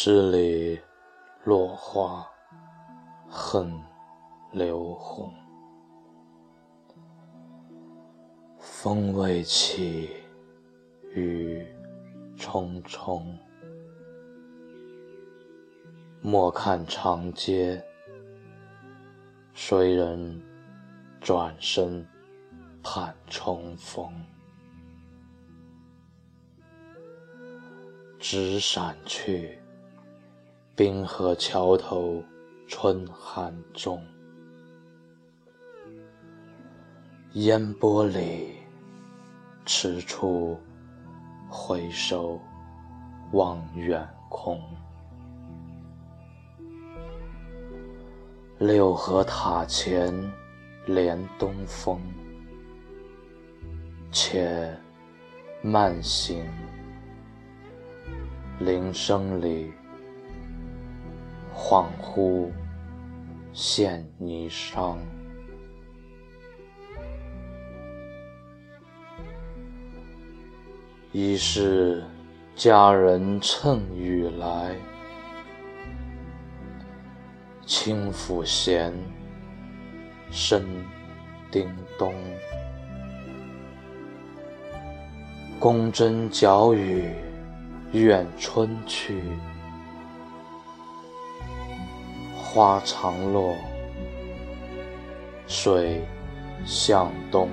十里落花恨流红，风未起，雨匆匆。莫看长街，谁人转身盼重逢？纸伞去。滨河桥头，春寒中。烟波里，迟处回首，望远空。六合塔前连东风，且慢行，铃声里。恍惚现霓裳，疑是佳人乘雨来。轻抚弦，声叮咚。宫针脚雨，怨春去。花常落，水向东。